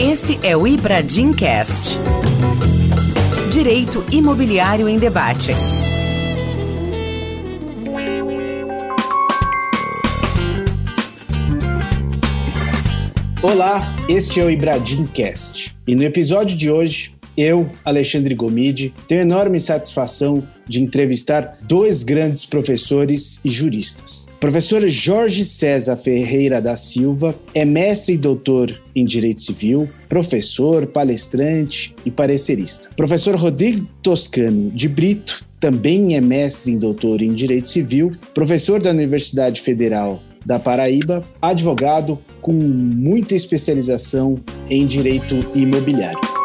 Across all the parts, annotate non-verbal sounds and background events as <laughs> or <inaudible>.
Esse é o Ibradim Cast. Direito Imobiliário em Debate. Olá, este é o Ibradim Cast. E no episódio de hoje, eu, Alexandre Gomide, tenho enorme satisfação de entrevistar dois grandes professores e juristas. Professor Jorge César Ferreira da Silva é mestre e doutor em Direito Civil, professor, palestrante e parecerista. Professor Rodrigo Toscano de Brito também é mestre e doutor em Direito Civil, professor da Universidade Federal da Paraíba, advogado com muita especialização em direito imobiliário.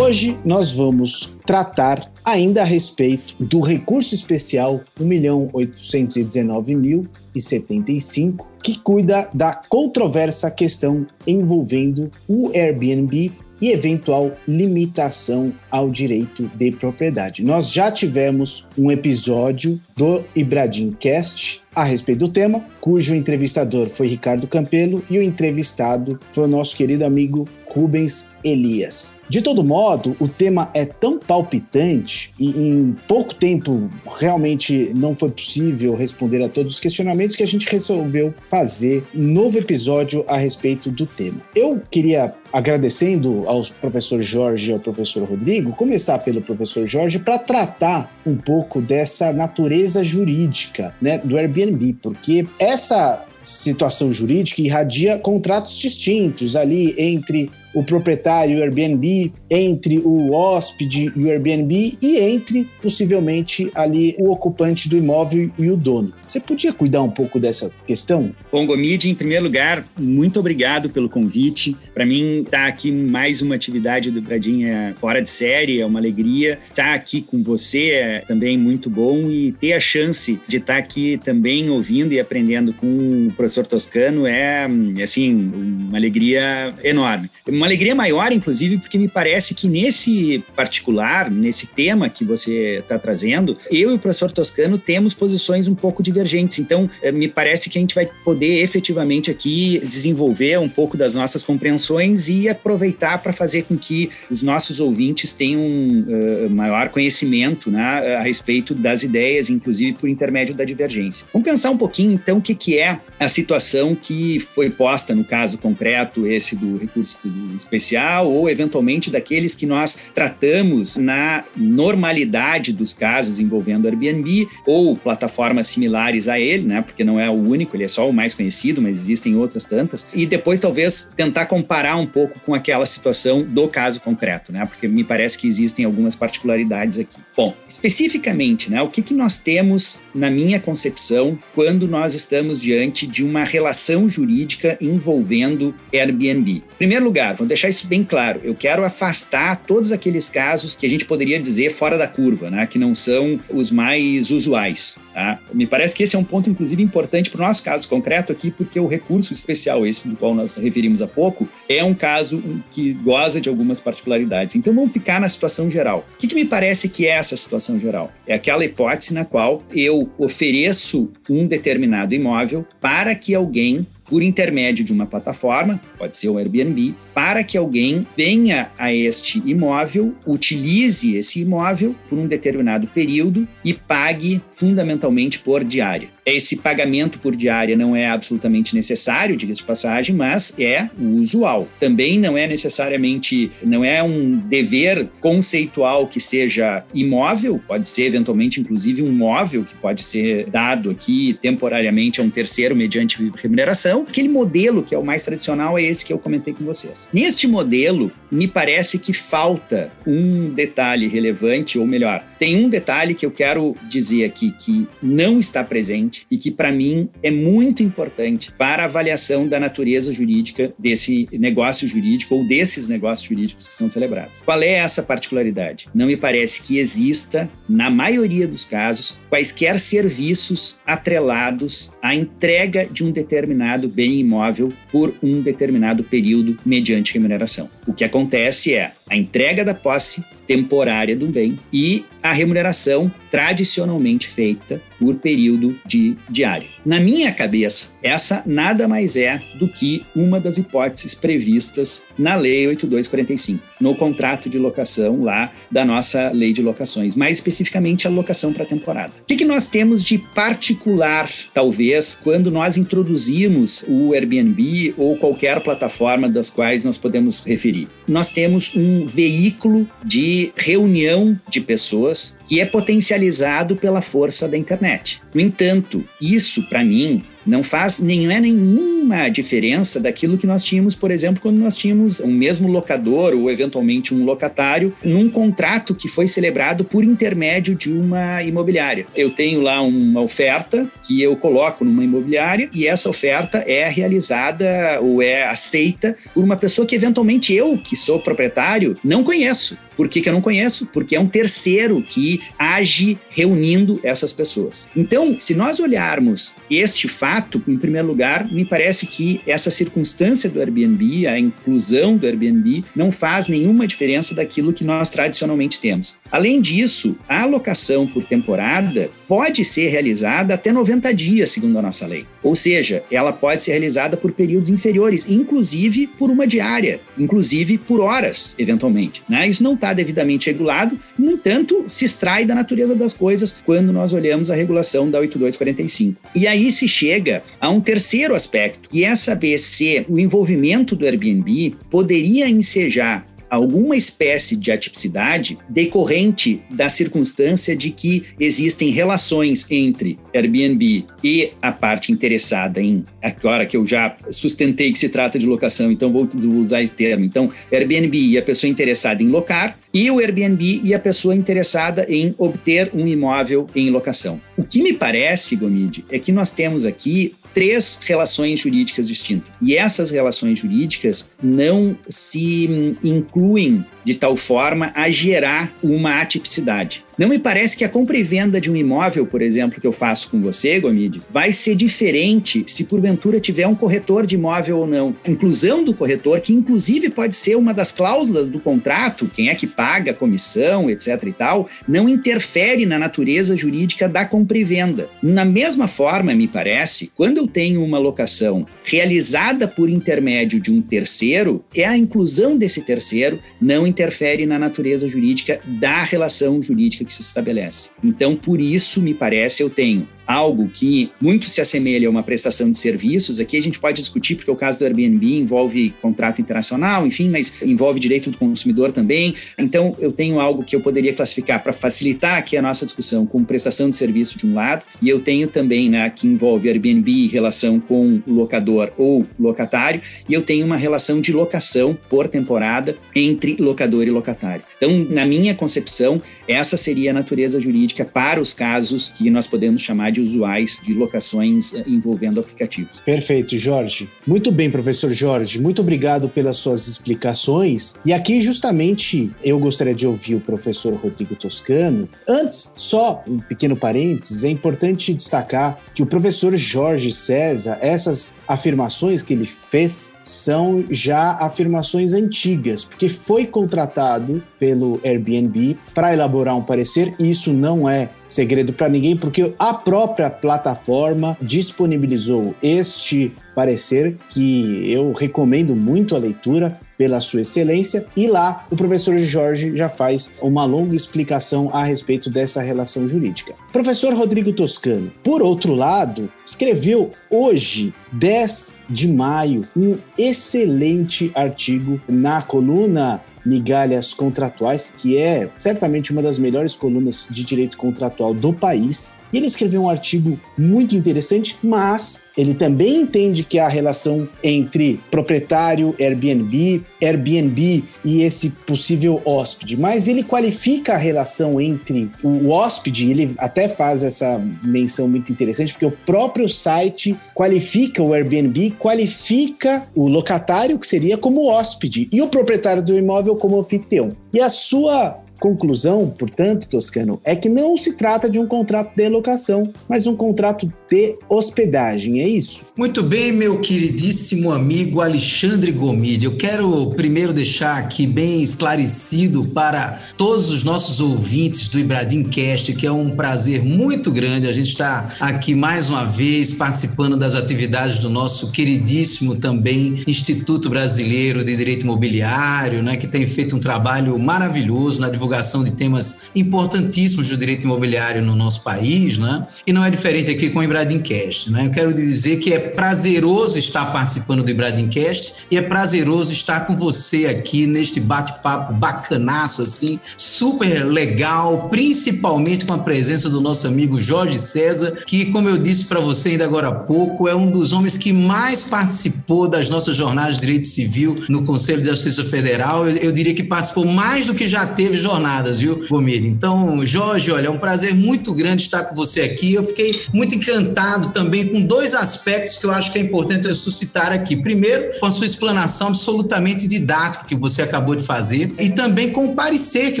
Hoje nós vamos tratar ainda a respeito do recurso especial 1.819.075, que cuida da controversa questão envolvendo o Airbnb e eventual limitação ao direito de propriedade. Nós já tivemos um episódio do Ibradim Cast a respeito do tema, cujo entrevistador foi Ricardo Campelo e o entrevistado foi o nosso querido amigo Rubens Elias. De todo modo, o tema é tão palpitante e em pouco tempo realmente não foi possível responder a todos os questionamentos que a gente resolveu fazer um novo episódio a respeito do tema. Eu queria agradecendo ao professor Jorge e ao professor Rodrigo, começar pelo professor Jorge para tratar um pouco dessa natureza jurídica, né, do Airbnb, porque essa situação jurídica irradia contratos distintos ali entre o proprietário e o Airbnb, entre o hóspede e o Airbnb e entre, possivelmente, ali o ocupante do imóvel e o dono. Você podia cuidar um pouco dessa questão? Bom, Gomide, em primeiro lugar, muito obrigado pelo convite. Para mim, estar tá aqui mais uma atividade do Bradinha fora de série é uma alegria. Estar tá aqui com você é também muito bom e ter a chance de estar tá aqui também ouvindo e aprendendo com o professor Toscano é, assim, uma alegria enorme uma alegria maior, inclusive, porque me parece que nesse particular, nesse tema que você está trazendo, eu e o professor Toscano temos posições um pouco divergentes. Então, eh, me parece que a gente vai poder efetivamente aqui desenvolver um pouco das nossas compreensões e aproveitar para fazer com que os nossos ouvintes tenham uh, maior conhecimento né, a respeito das ideias, inclusive por intermédio da divergência. Vamos pensar um pouquinho, então, o que, que é a situação que foi posta no caso concreto, esse do recurso especial ou eventualmente daqueles que nós tratamos na normalidade dos casos envolvendo Airbnb ou plataformas similares a ele, né? Porque não é o único, ele é só o mais conhecido, mas existem outras tantas. E depois talvez tentar comparar um pouco com aquela situação do caso concreto, né? Porque me parece que existem algumas particularidades aqui. Bom, especificamente, né? O que, que nós temos na minha concepção quando nós estamos diante de uma relação jurídica envolvendo Airbnb? Em primeiro lugar, vou deixar isso bem claro. Eu quero afastar todos aqueles casos que a gente poderia dizer fora da curva, né? que não são os mais usuais. Tá? Me parece que esse é um ponto, inclusive, importante para o nosso caso concreto aqui, porque o recurso especial, esse do qual nós referimos há pouco, é um caso que goza de algumas particularidades. Então vamos ficar na situação geral. O que, que me parece que é essa situação geral? É aquela hipótese na qual eu ofereço um determinado imóvel para que alguém por intermédio de uma plataforma, pode ser o Airbnb, para que alguém venha a este imóvel, utilize esse imóvel por um determinado período e pague fundamentalmente por diária. Esse pagamento por diária não é absolutamente necessário, diga-se de passagem, mas é o usual. Também não é necessariamente, não é um dever conceitual que seja imóvel, pode ser eventualmente inclusive um móvel que pode ser dado aqui temporariamente a um terceiro mediante remuneração. Aquele modelo que é o mais tradicional é esse que eu comentei com vocês. Neste modelo, me parece que falta um detalhe relevante, ou melhor, tem um detalhe que eu quero dizer aqui que não está presente e que, para mim, é muito importante para a avaliação da natureza jurídica desse negócio jurídico ou desses negócios jurídicos que são celebrados. Qual é essa particularidade? Não me parece que exista, na maioria dos casos, quaisquer serviços atrelados à entrega de um determinado bem imóvel por um determinado período mediante remuneração. O que acontece é a entrega da posse temporária do bem e a remuneração tradicionalmente feita por período de diário. Na minha cabeça, essa nada mais é do que uma das hipóteses previstas na Lei 8245, no contrato de locação lá da nossa Lei de Locações, mais especificamente a locação para temporada. O que, que nós temos de particular, talvez, quando nós introduzimos o Airbnb ou qualquer plataforma das quais nós podemos referir? Nós temos um veículo de reunião de pessoas que é potencializado pela força da internet. No entanto, isso para mim não faz nem é nenhuma diferença daquilo que nós tínhamos, por exemplo, quando nós tínhamos um mesmo locador ou eventualmente um locatário num contrato que foi celebrado por intermédio de uma imobiliária. Eu tenho lá uma oferta que eu coloco numa imobiliária e essa oferta é realizada ou é aceita por uma pessoa que eventualmente eu, que sou proprietário, não conheço. Por que, que eu não conheço? Porque é um terceiro que age reunindo essas pessoas. Então, se nós olharmos este fato, em primeiro lugar, me parece que essa circunstância do Airbnb, a inclusão do Airbnb, não faz nenhuma diferença daquilo que nós tradicionalmente temos. Além disso, a alocação por temporada pode ser realizada até 90 dias, segundo a nossa lei. Ou seja, ela pode ser realizada por períodos inferiores, inclusive por uma diária, inclusive por horas, eventualmente. Né? Isso não está devidamente regulado, no entanto, se extrai da natureza das coisas quando nós olhamos a regulação da 8245. E aí se chega a um terceiro aspecto, que é saber se o envolvimento do Airbnb poderia ensejar alguma espécie de atipicidade decorrente da circunstância de que existem relações entre Airbnb e a parte interessada em, agora que eu já sustentei que se trata de locação, então vou usar esse termo. Então, Airbnb e a pessoa interessada em locar, e o Airbnb e a pessoa interessada em obter um imóvel em locação. O que me parece, Gomide, é que nós temos aqui três relações jurídicas distintas. E essas relações jurídicas não se incluem de tal forma a gerar uma atipicidade. Não me parece que a compra e venda de um imóvel, por exemplo, que eu faço com você, Gomide, vai ser diferente se porventura tiver um corretor de imóvel ou não. A inclusão do corretor, que inclusive pode ser uma das cláusulas do contrato, quem é que paga a comissão, etc e tal, não interfere na natureza jurídica da compra e venda. Na mesma forma, me parece, quando eu tenho uma locação realizada por intermédio de um terceiro, é a inclusão desse terceiro não interfere na natureza jurídica da relação jurídica que se estabelece. Então, por isso, me parece, eu tenho algo que muito se assemelha a uma prestação de serviços. Aqui a gente pode discutir, porque o caso do Airbnb envolve contrato internacional, enfim, mas envolve direito do consumidor também. Então, eu tenho algo que eu poderia classificar para facilitar aqui a nossa discussão como prestação de serviço de um lado, e eu tenho também, né, que envolve Airbnb em relação com o locador ou locatário, e eu tenho uma relação de locação por temporada entre locador e locatário. Então, na minha concepção, essa seria a natureza jurídica para os casos que nós podemos chamar de usuais de locações eh, envolvendo aplicativos. Perfeito, Jorge. Muito bem, professor Jorge. Muito obrigado pelas suas explicações. E aqui, justamente, eu gostaria de ouvir o professor Rodrigo Toscano. Antes, só um pequeno parênteses, é importante destacar que o professor Jorge César, essas afirmações que ele fez são já afirmações antigas, porque foi contratado pelo Airbnb para elaborar um parecer. Isso não é segredo para ninguém, porque a própria plataforma disponibilizou este parecer que eu recomendo muito a leitura pela sua excelência e lá o professor Jorge já faz uma longa explicação a respeito dessa relação jurídica. Professor Rodrigo Toscano, por outro lado, escreveu hoje, 10 de maio, um excelente artigo na coluna Migalhas Contratuais, que é certamente uma das melhores colunas de direito contratual do país. E ele escreveu um artigo muito interessante, mas ele também entende que há relação entre proprietário, Airbnb, Airbnb e esse possível hóspede, mas ele qualifica a relação entre o hóspede, ele até faz essa menção muito interessante, porque o próprio site qualifica o Airbnb, qualifica o locatário, que seria como hóspede, e o proprietário do imóvel como anfitrião. E a sua conclusão, portanto, Toscano, é que não se trata de um contrato de locação, mas um contrato de hospedagem, é isso? Muito bem, meu queridíssimo amigo Alexandre Gomide. Eu quero primeiro deixar aqui bem esclarecido para todos os nossos ouvintes do Ibradim Cast que é um prazer muito grande a gente estar aqui mais uma vez participando das atividades do nosso queridíssimo também Instituto Brasileiro de Direito Imobiliário, né, que tem feito um trabalho maravilhoso na divulgação de temas importantíssimos do direito imobiliário no nosso país, né? E não é diferente aqui com o Ibradincast, né? Eu quero dizer que é prazeroso estar participando do Ibradincast e é prazeroso estar com você aqui neste bate-papo bacanaço assim, super legal, principalmente com a presença do nosso amigo Jorge César, que como eu disse para você ainda agora há pouco, é um dos homens que mais participou das nossas jornadas de direito civil no Conselho de Justiça Federal. Eu, eu diria que participou mais do que já teve jornadas, viu, Gomir? Então, Jorge, olha, é um prazer muito grande estar com você aqui. Eu fiquei muito encantado também com dois aspectos que eu acho que é importante eu suscitar aqui. Primeiro, com a sua explanação absolutamente didática que você acabou de fazer e também com o parecer que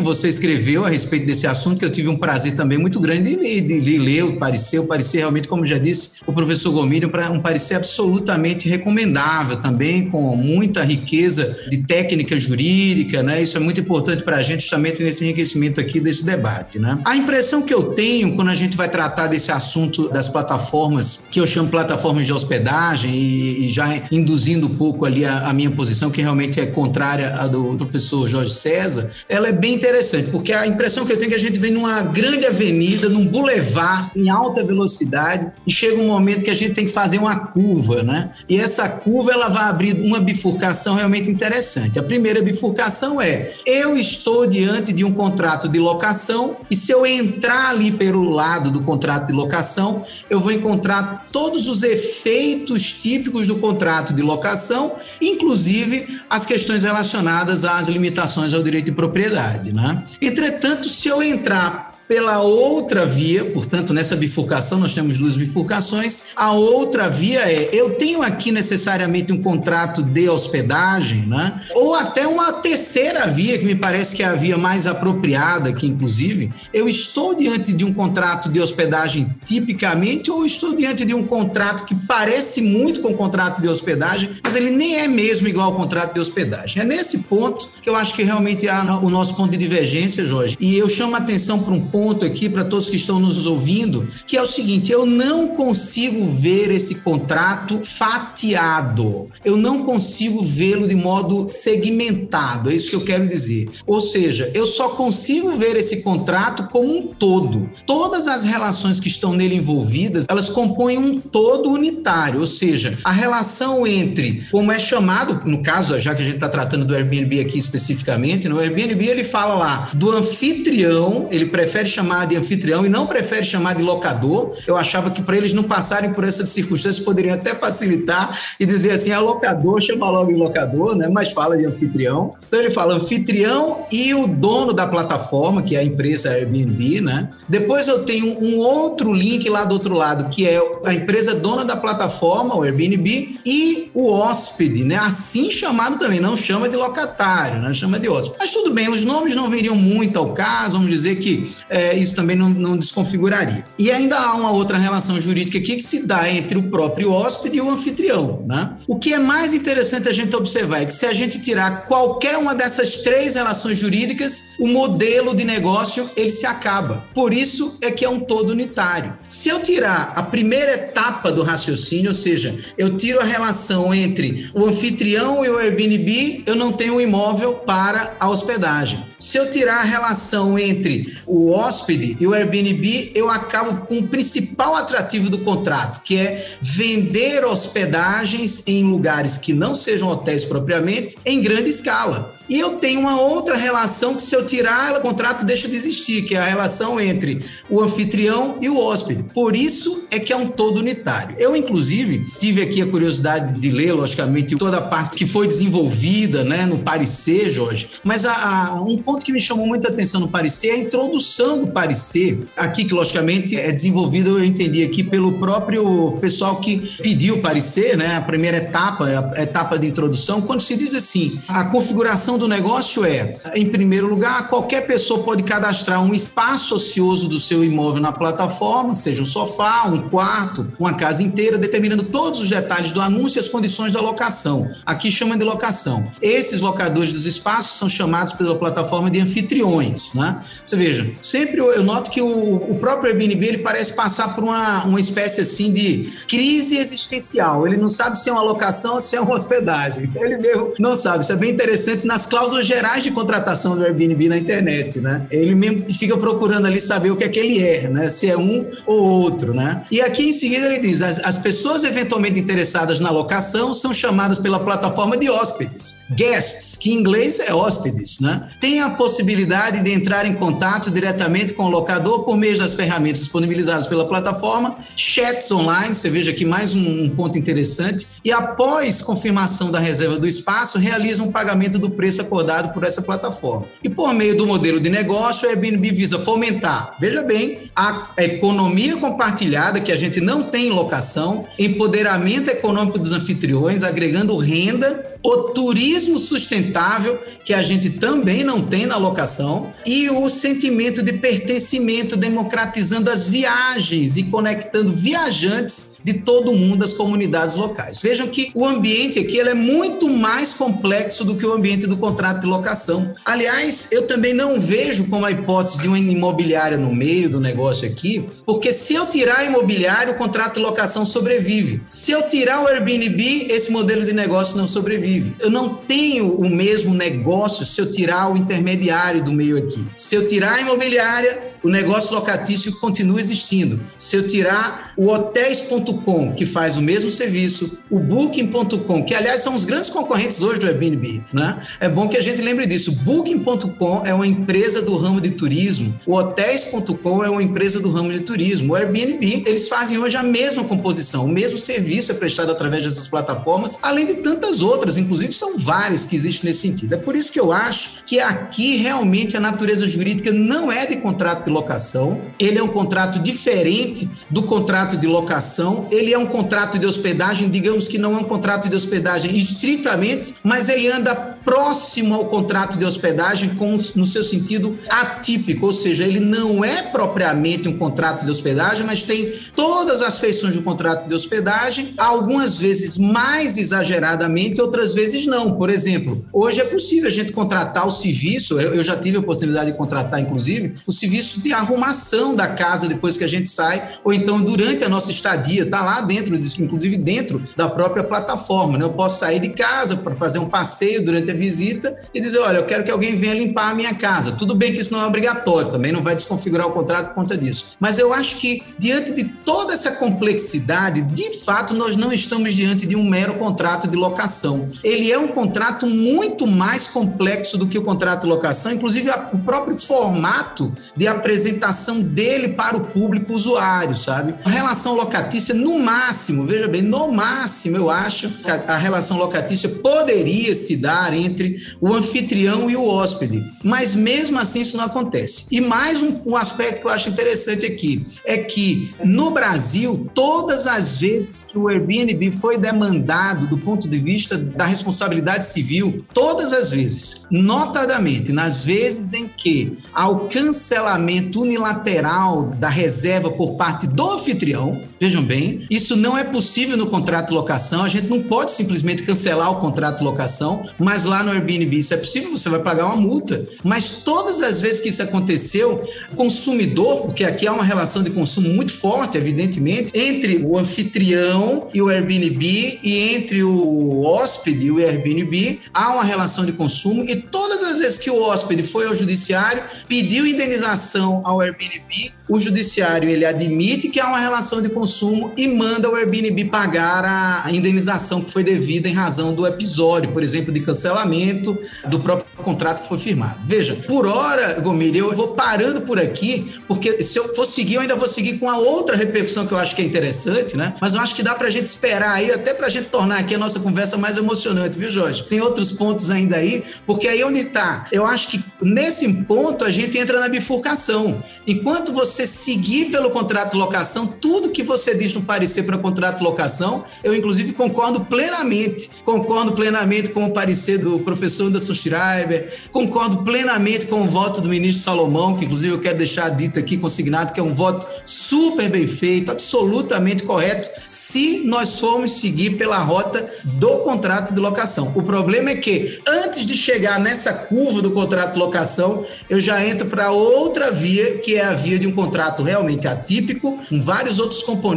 você escreveu a respeito desse assunto, que eu tive um prazer também muito grande de, de, de ler o parecer. O parecer realmente, como já disse o professor Gomírio, um parecer absolutamente recomendável também, com muita riqueza de técnica jurídica, né? Isso é muito importante para a gente justamente nesse enriquecimento aqui desse debate, né? A impressão que eu tenho quando a gente vai tratar desse assunto das plataformas, que eu chamo plataformas de hospedagem e, e já induzindo um pouco ali a, a, minha posição, que realmente é contrária à do professor Jorge César, ela é bem interessante, porque a impressão que eu tenho é que a gente vem numa grande avenida, num boulevard em alta velocidade e chega um momento que a gente tem que fazer uma curva, né? E essa curva ela vai abrir uma bifurcação realmente interessante. A primeira bifurcação é: eu estou diante de um contrato de locação e se eu entrar ali pelo lado do contrato de locação, eu vou encontrar todos os efeitos típicos do contrato de locação, inclusive as questões relacionadas às limitações ao direito de propriedade, né? Entretanto, se eu entrar pela outra via, portanto, nessa bifurcação, nós temos duas bifurcações. A outra via é: eu tenho aqui necessariamente um contrato de hospedagem, né? Ou até uma terceira via, que me parece que é a via mais apropriada aqui, inclusive. Eu estou diante de um contrato de hospedagem tipicamente, ou estou diante de um contrato que parece muito com o contrato de hospedagem, mas ele nem é mesmo igual ao contrato de hospedagem. É nesse ponto que eu acho que realmente há o nosso ponto de divergência, Jorge. E eu chamo a atenção para um ponto aqui para todos que estão nos ouvindo, que é o seguinte: eu não consigo ver esse contrato fatiado. Eu não consigo vê-lo de modo segmentado. É isso que eu quero dizer. Ou seja, eu só consigo ver esse contrato como um todo. Todas as relações que estão nele envolvidas, elas compõem um todo unitário, ou seja, a relação entre, como é chamado, no caso, já que a gente está tratando do Airbnb aqui especificamente, no Airbnb ele fala lá do anfitrião, ele prefere prefere chamar de anfitrião e não prefere chamar de locador. Eu achava que para eles não passarem por essa circunstância poderiam até facilitar e dizer assim, a locador chama logo de locador, né? Mas fala de anfitrião. Então ele fala anfitrião e o dono da plataforma, que é a empresa Airbnb, né? Depois eu tenho um outro link lá do outro lado, que é a empresa dona da plataforma, o Airbnb, e o hóspede, né? Assim chamado também, não chama de locatário, né? Chama de hóspede. Mas tudo bem, os nomes não viriam muito ao caso, vamos dizer que é, isso também não, não desconfiguraria. E ainda há uma outra relação jurídica aqui que se dá entre o próprio hóspede e o anfitrião. Né? O que é mais interessante a gente observar é que se a gente tirar qualquer uma dessas três relações jurídicas, o modelo de negócio ele se acaba. Por isso é que é um todo unitário. Se eu tirar a primeira etapa do raciocínio, ou seja, eu tiro a relação entre o anfitrião e o Airbnb, eu não tenho um imóvel para a hospedagem. Se eu tirar a relação entre o hóspede e o Airbnb, eu acabo com o principal atrativo do contrato, que é vender hospedagens em lugares que não sejam hotéis propriamente, em grande escala. E eu tenho uma outra relação que, se eu tirar, o contrato deixa de existir, que é a relação entre o anfitrião e o hóspede. Por isso é que é um todo unitário. Eu, inclusive, tive aqui a curiosidade de ler, logicamente, toda a parte que foi desenvolvida né, no parecer, Jorge, mas a, a, um ponto que me chamou muita atenção no parecer é a introdução do parecer, aqui que logicamente é desenvolvido, eu entendi aqui, pelo próprio pessoal que pediu o parecer, né? A primeira etapa, a etapa de introdução, quando se diz assim, a configuração do negócio é, em primeiro lugar, qualquer pessoa pode cadastrar um espaço ocioso do seu imóvel na plataforma, seja um sofá, um quarto, uma casa inteira, determinando todos os detalhes do anúncio e as condições da locação. Aqui chama de locação. Esses locadores dos espaços são chamados pela plataforma de anfitriões, né? Você veja, sempre eu noto que o, o próprio Airbnb ele parece passar por uma, uma espécie assim de crise existencial. Ele não sabe se é uma locação ou se é uma hospedagem. <laughs> Ele mesmo não sabe. Isso é bem interessante nas cláusulas gerais de contratação do Airbnb na internet, né? Ele mesmo fica procurando ali saber o que é que ele é, né? Se é um ou outro, né? E aqui em seguida ele diz: as, as pessoas eventualmente interessadas na locação são chamadas pela plataforma de hóspedes, guests, que em inglês é hóspedes, né? Tem a possibilidade de entrar em contato diretamente com o locador por meio das ferramentas disponibilizadas pela plataforma, chats online, você veja aqui mais um, um ponto interessante, e após confirmação da reserva do espaço, realiza um pagamento do preço acordado por essa plataforma. E por meio do modelo de negócio, o Airbnb visa fomentar, veja bem, a economia compartilhada que a gente não tem em locação, empoderamento econômico dos anfitriões, agregando renda, o turismo sustentável que a gente também não tem na locação e o sentimento de pertencimento, democratizando as viagens e conectando viajantes de todo mundo das comunidades locais. Vejam que o ambiente aqui ele é muito mais complexo do que o ambiente do contrato de locação. Aliás, eu também não vejo como a hipótese de uma imobiliária no meio do negócio aqui, porque se eu tirar a imobiliária, o contrato de locação sobrevive. Se eu tirar o Airbnb, esse modelo de negócio não sobrevive. Eu não tenho o mesmo negócio se eu tirar o intermediário do meio aqui. Se eu tirar a imobiliária, o negócio locatício continua existindo. Se eu tirar o hotéis.com, que faz o mesmo serviço, o booking.com, que aliás são os grandes concorrentes hoje do Airbnb, né? É bom que a gente lembre disso. Booking.com é uma empresa do ramo de turismo, o hotéis.com é uma empresa do ramo de turismo. O Airbnb, eles fazem hoje a mesma composição, o mesmo serviço é prestado através dessas plataformas, além de tantas outras, inclusive são várias que existem nesse sentido. É por isso que eu acho que aqui realmente a natureza jurídica não é de contrato locação, ele é um contrato diferente do contrato de locação, ele é um contrato de hospedagem, digamos que não é um contrato de hospedagem estritamente, mas ele anda próximo ao contrato de hospedagem com, no seu sentido atípico, ou seja, ele não é propriamente um contrato de hospedagem, mas tem todas as feições do contrato de hospedagem, algumas vezes mais exageradamente, outras vezes não. Por exemplo, hoje é possível a gente contratar o serviço, eu, eu já tive a oportunidade de contratar, inclusive, o serviço de arrumação da casa depois que a gente sai, ou então durante a nossa estadia, tá lá dentro disso, inclusive dentro da própria plataforma. Né? Eu posso sair de casa para fazer um passeio durante a visita e dizer: olha, eu quero que alguém venha limpar a minha casa. Tudo bem que isso não é obrigatório, também não vai desconfigurar o contrato por conta disso. Mas eu acho que, diante de toda essa complexidade, de fato, nós não estamos diante de um mero contrato de locação. Ele é um contrato muito mais complexo do que o contrato de locação, inclusive o próprio formato de apresentação apresentação dele para o público usuário, sabe? A relação locatícia, no máximo, veja bem, no máximo, eu acho que a, a relação locatícia poderia se dar entre o anfitrião e o hóspede, mas mesmo assim isso não acontece. E mais um, um aspecto que eu acho interessante aqui é que no Brasil, todas as vezes que o Airbnb foi demandado do ponto de vista da responsabilidade civil, todas as vezes, notadamente nas vezes em que ao cancelamento unilateral da reserva por parte do anfitrião. Vejam bem, isso não é possível no contrato de locação. A gente não pode simplesmente cancelar o contrato de locação, mas lá no Airbnb isso é possível, você vai pagar uma multa. Mas todas as vezes que isso aconteceu, o consumidor, porque aqui há uma relação de consumo muito forte, evidentemente, entre o anfitrião e o Airbnb e entre o hóspede e o Airbnb, há uma relação de consumo e todas as vezes que o hóspede foi ao judiciário, pediu indenização ao Airbnb, o judiciário ele admite que há uma relação de consumo e manda o Airbnb pagar a indenização que foi devida em razão do episódio, por exemplo, de cancelamento do próprio contrato que foi firmado. Veja, por hora, Gomir, eu vou parando por aqui, porque se eu for seguir, eu ainda vou seguir com a outra repercussão que eu acho que é interessante, né? Mas eu acho que dá pra gente esperar aí, até pra gente tornar aqui a nossa conversa mais emocionante, viu, Jorge? Tem outros pontos ainda aí, porque aí onde tá, eu acho que nesse ponto a gente entra na bifurcação. Enquanto você seguir pelo contrato de locação, tudo que você diz no parecer para contrato de locação, eu inclusive concordo plenamente. Concordo plenamente com o parecer do professor Anderson Schreiber, concordo plenamente com o voto do ministro Salomão, que inclusive eu quero deixar dito aqui consignado que é um voto super bem feito, absolutamente correto, se nós formos seguir pela rota do contrato de locação. O problema é que antes de chegar nessa curva do contrato de locação, eu já entro para outra via, que é a via de um contrato realmente atípico, com vários outros componentes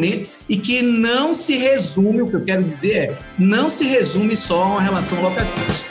e que não se resume, o que eu quero dizer é, não se resume só a uma relação locatícia.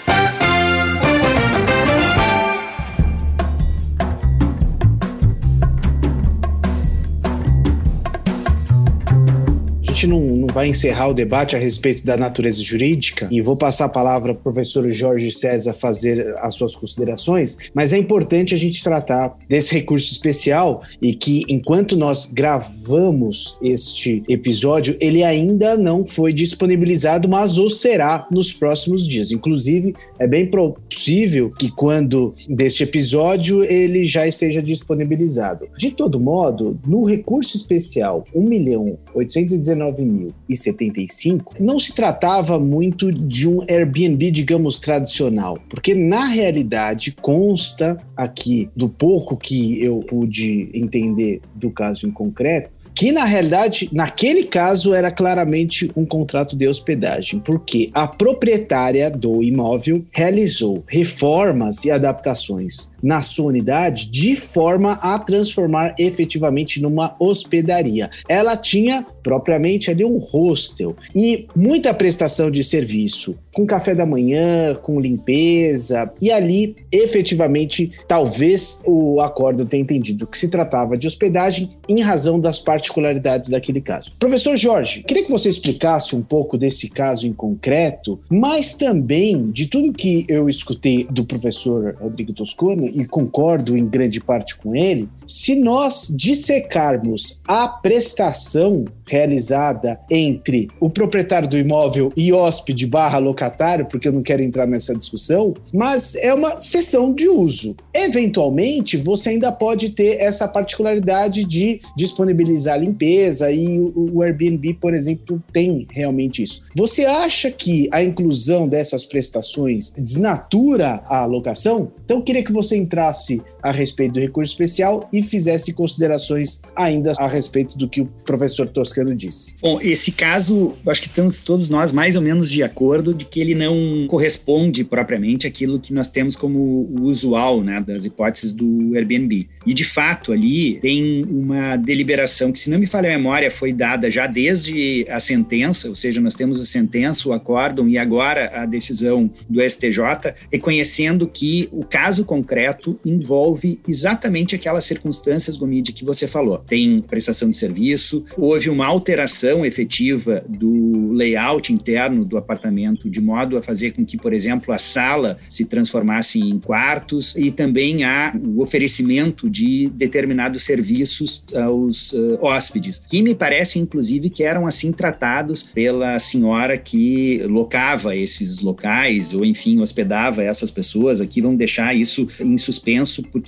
Gente não, não vai encerrar o debate a respeito da natureza jurídica e vou passar a palavra para o professor Jorge César fazer as suas considerações, mas é importante a gente tratar desse recurso especial e que, enquanto nós gravamos este episódio, ele ainda não foi disponibilizado, mas o será nos próximos dias. Inclusive, é bem possível que quando deste episódio ele já esteja disponibilizado. De todo modo, no recurso especial 1 milhão 819 1975, não se tratava muito de um Airbnb, digamos, tradicional, porque na realidade consta aqui do pouco que eu pude entender do caso em concreto, que na realidade, naquele caso, era claramente um contrato de hospedagem, porque a proprietária do imóvel realizou reformas e adaptações na sua unidade de forma a transformar efetivamente numa hospedaria. Ela tinha propriamente ali um hostel e muita prestação de serviço, com café da manhã, com limpeza, e ali efetivamente talvez o acordo tenha entendido que se tratava de hospedagem em razão das particularidades daquele caso. Professor Jorge, queria que você explicasse um pouco desse caso em concreto, mas também de tudo que eu escutei do professor Rodrigo Toscano e concordo em grande parte com ele, se nós dissecarmos a prestação realizada entre o proprietário do imóvel e hóspede barra locatário, porque eu não quero entrar nessa discussão, mas é uma sessão de uso. Eventualmente, você ainda pode ter essa particularidade de disponibilizar limpeza e o Airbnb, por exemplo, tem realmente isso. Você acha que a inclusão dessas prestações desnatura a alocação? Então, eu queria que você entrasse a respeito do recurso especial e fizesse considerações ainda a respeito do que o professor Toscano disse. Bom, esse caso, acho que estamos todos nós mais ou menos de acordo de que ele não corresponde propriamente àquilo que nós temos como o usual, né, das hipóteses do Airbnb. E de fato ali tem uma deliberação que, se não me falha a memória, foi dada já desde a sentença, ou seja, nós temos a sentença, o acórdão e agora a decisão do STJ, reconhecendo que o caso concreto envolve envolve exatamente aquelas circunstâncias, Gomide, que você falou. Tem prestação de serviço, houve uma alteração efetiva do layout interno do apartamento, de modo a fazer com que, por exemplo, a sala se transformasse em quartos e também há o oferecimento de determinados serviços aos uh, hóspedes, que me parece, inclusive, que eram assim tratados pela senhora que locava esses locais, ou enfim, hospedava essas pessoas. Aqui vamos deixar isso em suspenso, porque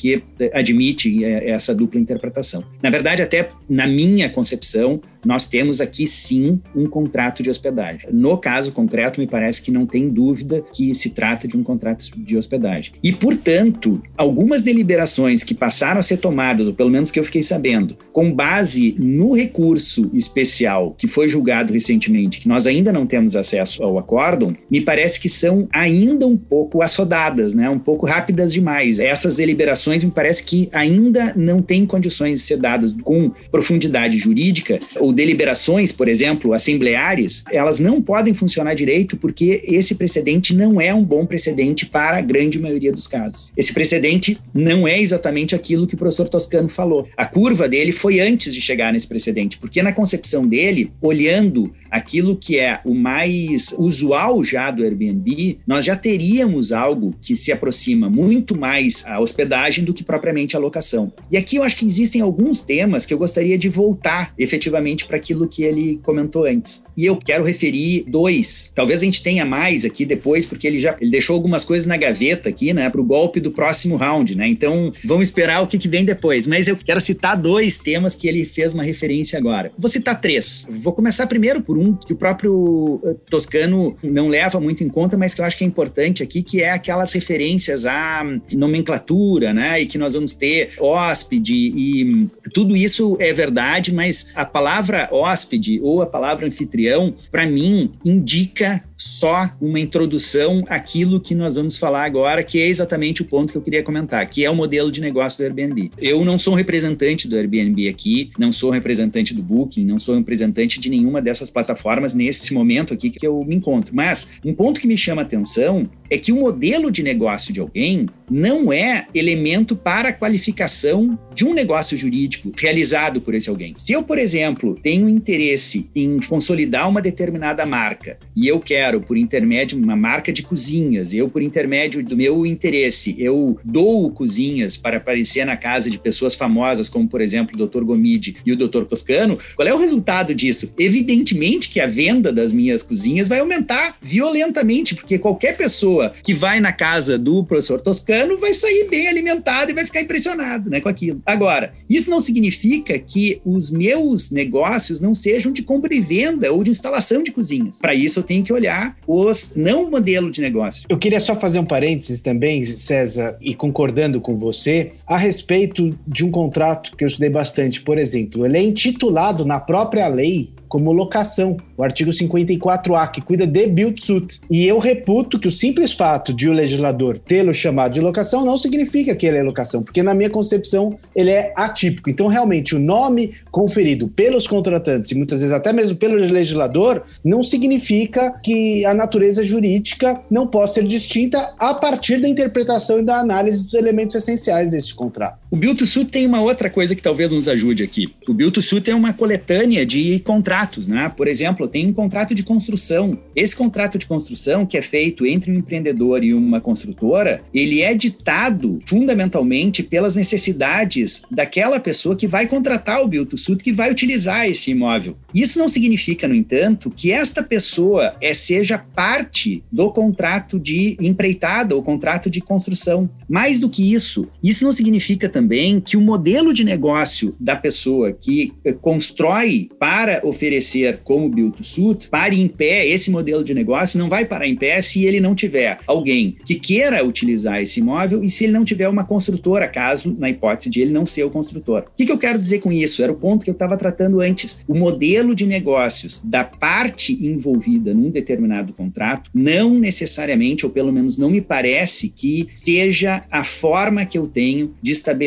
admite é, essa dupla interpretação. Na verdade, até na minha concepção, nós temos aqui sim um contrato de hospedagem. No caso concreto, me parece que não tem dúvida que se trata de um contrato de hospedagem. E, portanto, algumas deliberações que passaram a ser tomadas, ou pelo menos que eu fiquei sabendo, com base no recurso especial que foi julgado recentemente, que nós ainda não temos acesso ao acórdão, me parece que são ainda um pouco assodadas, né? um pouco rápidas demais. Essas deliberações me parece que ainda não têm condições de ser dadas com profundidade jurídica ou deliberações, por exemplo, assembleares, elas não podem funcionar direito porque esse precedente não é um bom precedente para a grande maioria dos casos. Esse precedente não é exatamente aquilo que o professor Toscano falou. A curva dele foi antes de chegar nesse precedente, porque na concepção dele, olhando aquilo que é o mais usual já do Airbnb, nós já teríamos algo que se aproxima muito mais à hospedagem do que propriamente à locação. E aqui eu acho que existem alguns temas que eu gostaria de voltar efetivamente para aquilo que ele comentou antes. E eu quero referir dois. Talvez a gente tenha mais aqui depois, porque ele já ele deixou algumas coisas na gaveta aqui, né, para o golpe do próximo round, né? Então vamos esperar o que, que vem depois. Mas eu quero citar dois temas que ele fez uma referência agora. Vou citar três. Vou começar primeiro por um que o próprio eh, Toscano não leva muito em conta, mas que eu acho que é importante aqui, que é aquelas referências à nomenclatura, né? E que nós vamos ter hóspede e tudo isso é verdade, mas a palavra hóspede ou a palavra anfitrião, para mim, indica só uma introdução àquilo que nós vamos falar agora, que é exatamente o ponto que eu queria comentar, que é o modelo de negócio do Airbnb. Eu não sou um representante do Airbnb aqui, não sou representante do Booking, não sou representante de nenhuma dessas plataformas nesse momento aqui que eu me encontro. Mas um ponto que me chama atenção é que o modelo de negócio de alguém não é elemento para a qualificação de um negócio jurídico realizado por esse alguém. Se eu, por exemplo, tenho interesse em consolidar uma determinada marca e eu quero, por intermédio, uma marca de cozinhas, eu, por intermédio do meu interesse, eu dou cozinhas para aparecer na casa de pessoas famosas, como, por exemplo, o Dr. Gomide e o Dr. Toscano, qual é o resultado disso? Evidentemente que a venda das minhas cozinhas vai aumentar violentamente, porque qualquer pessoa que vai na casa do professor Toscano vai sair bem alimentado e vai ficar impressionado né, com aquilo. Agora, isso não significa que os meus negócios não sejam de compra e venda ou de instalação de cozinhas. Para isso, eu tenho que olhar os não modelo de negócio. Eu queria só fazer um parênteses também, César, e concordando com você, a respeito de um contrato que eu estudei bastante, por exemplo, ele é intitulado na própria lei como locação, o artigo 54A, que cuida de build suit. E eu reputo que o simples fato de o legislador tê-lo chamado de locação não significa que ele é locação, porque na minha concepção ele é atípico. Então, realmente, o nome conferido pelos contratantes e muitas vezes até mesmo pelo legislador não significa que a natureza jurídica não possa ser distinta a partir da interpretação e da análise dos elementos essenciais desse contrato. O build to suit tem uma outra coisa que talvez nos ajude aqui. O build to suit é uma coletânea de contratos né? Por exemplo, tem um contrato de construção. Esse contrato de construção que é feito entre um empreendedor e uma construtora, ele é ditado fundamentalmente pelas necessidades daquela pessoa que vai contratar o build to suit, que vai utilizar esse imóvel. Isso não significa, no entanto, que esta pessoa é, seja parte do contrato de empreitada ou contrato de construção. Mais do que isso, isso não significa também que o modelo de negócio da pessoa que eh, constrói para oferecer como build to suit pare em pé esse modelo de negócio, não vai parar em pé se ele não tiver alguém que queira utilizar esse imóvel e se ele não tiver uma construtora, caso na hipótese de ele não ser o construtor. O que, que eu quero dizer com isso? Era o ponto que eu estava tratando antes. O modelo de negócios da parte envolvida num determinado contrato não necessariamente, ou pelo menos não me parece que seja a forma que eu tenho de estabelecer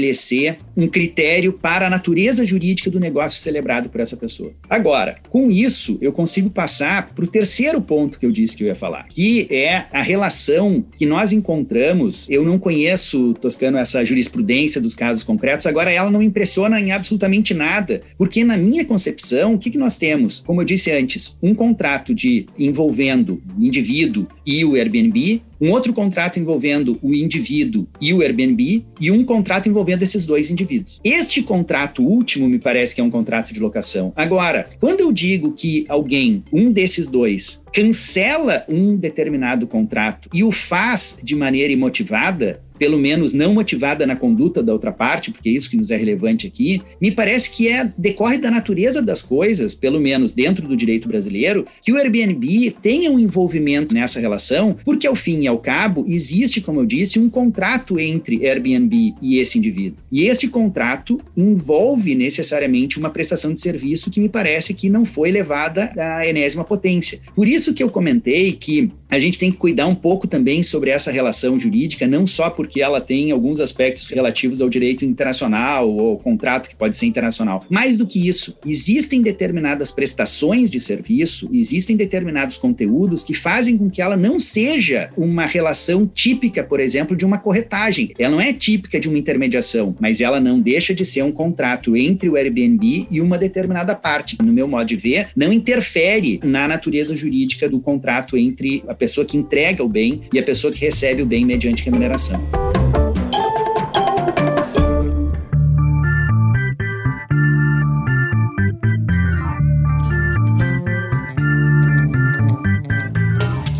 um critério para a natureza jurídica do negócio celebrado por essa pessoa. Agora, com isso, eu consigo passar para o terceiro ponto que eu disse que eu ia falar, que é a relação que nós encontramos. Eu não conheço, Toscano, essa jurisprudência dos casos concretos, agora ela não impressiona em absolutamente nada, porque na minha concepção, o que, que nós temos? Como eu disse antes, um contrato de envolvendo indivíduo e o Airbnb, um outro contrato envolvendo o indivíduo e o Airbnb e um contrato envolvendo esses dois indivíduos. Este contrato último me parece que é um contrato de locação. Agora, quando eu digo que alguém, um desses dois, cancela um determinado contrato e o faz de maneira imotivada, pelo menos não motivada na conduta da outra parte, porque é isso que nos é relevante aqui, me parece que é decorre da natureza das coisas, pelo menos dentro do direito brasileiro, que o Airbnb tenha um envolvimento nessa relação, porque ao fim e ao cabo existe, como eu disse, um contrato entre Airbnb e esse indivíduo. E esse contrato envolve necessariamente uma prestação de serviço que me parece que não foi levada à enésima potência. Por isso que eu comentei que a gente tem que cuidar um pouco também sobre essa relação jurídica, não só porque ela tem alguns aspectos relativos ao direito internacional ou contrato que pode ser internacional. Mais do que isso, existem determinadas prestações de serviço, existem determinados conteúdos que fazem com que ela não seja uma relação típica, por exemplo, de uma corretagem. Ela não é típica de uma intermediação, mas ela não deixa de ser um contrato entre o Airbnb e uma determinada parte. No meu modo de ver, não interfere na natureza jurídica do contrato entre a pessoa que entrega o bem e a pessoa que recebe o bem mediante remuneração.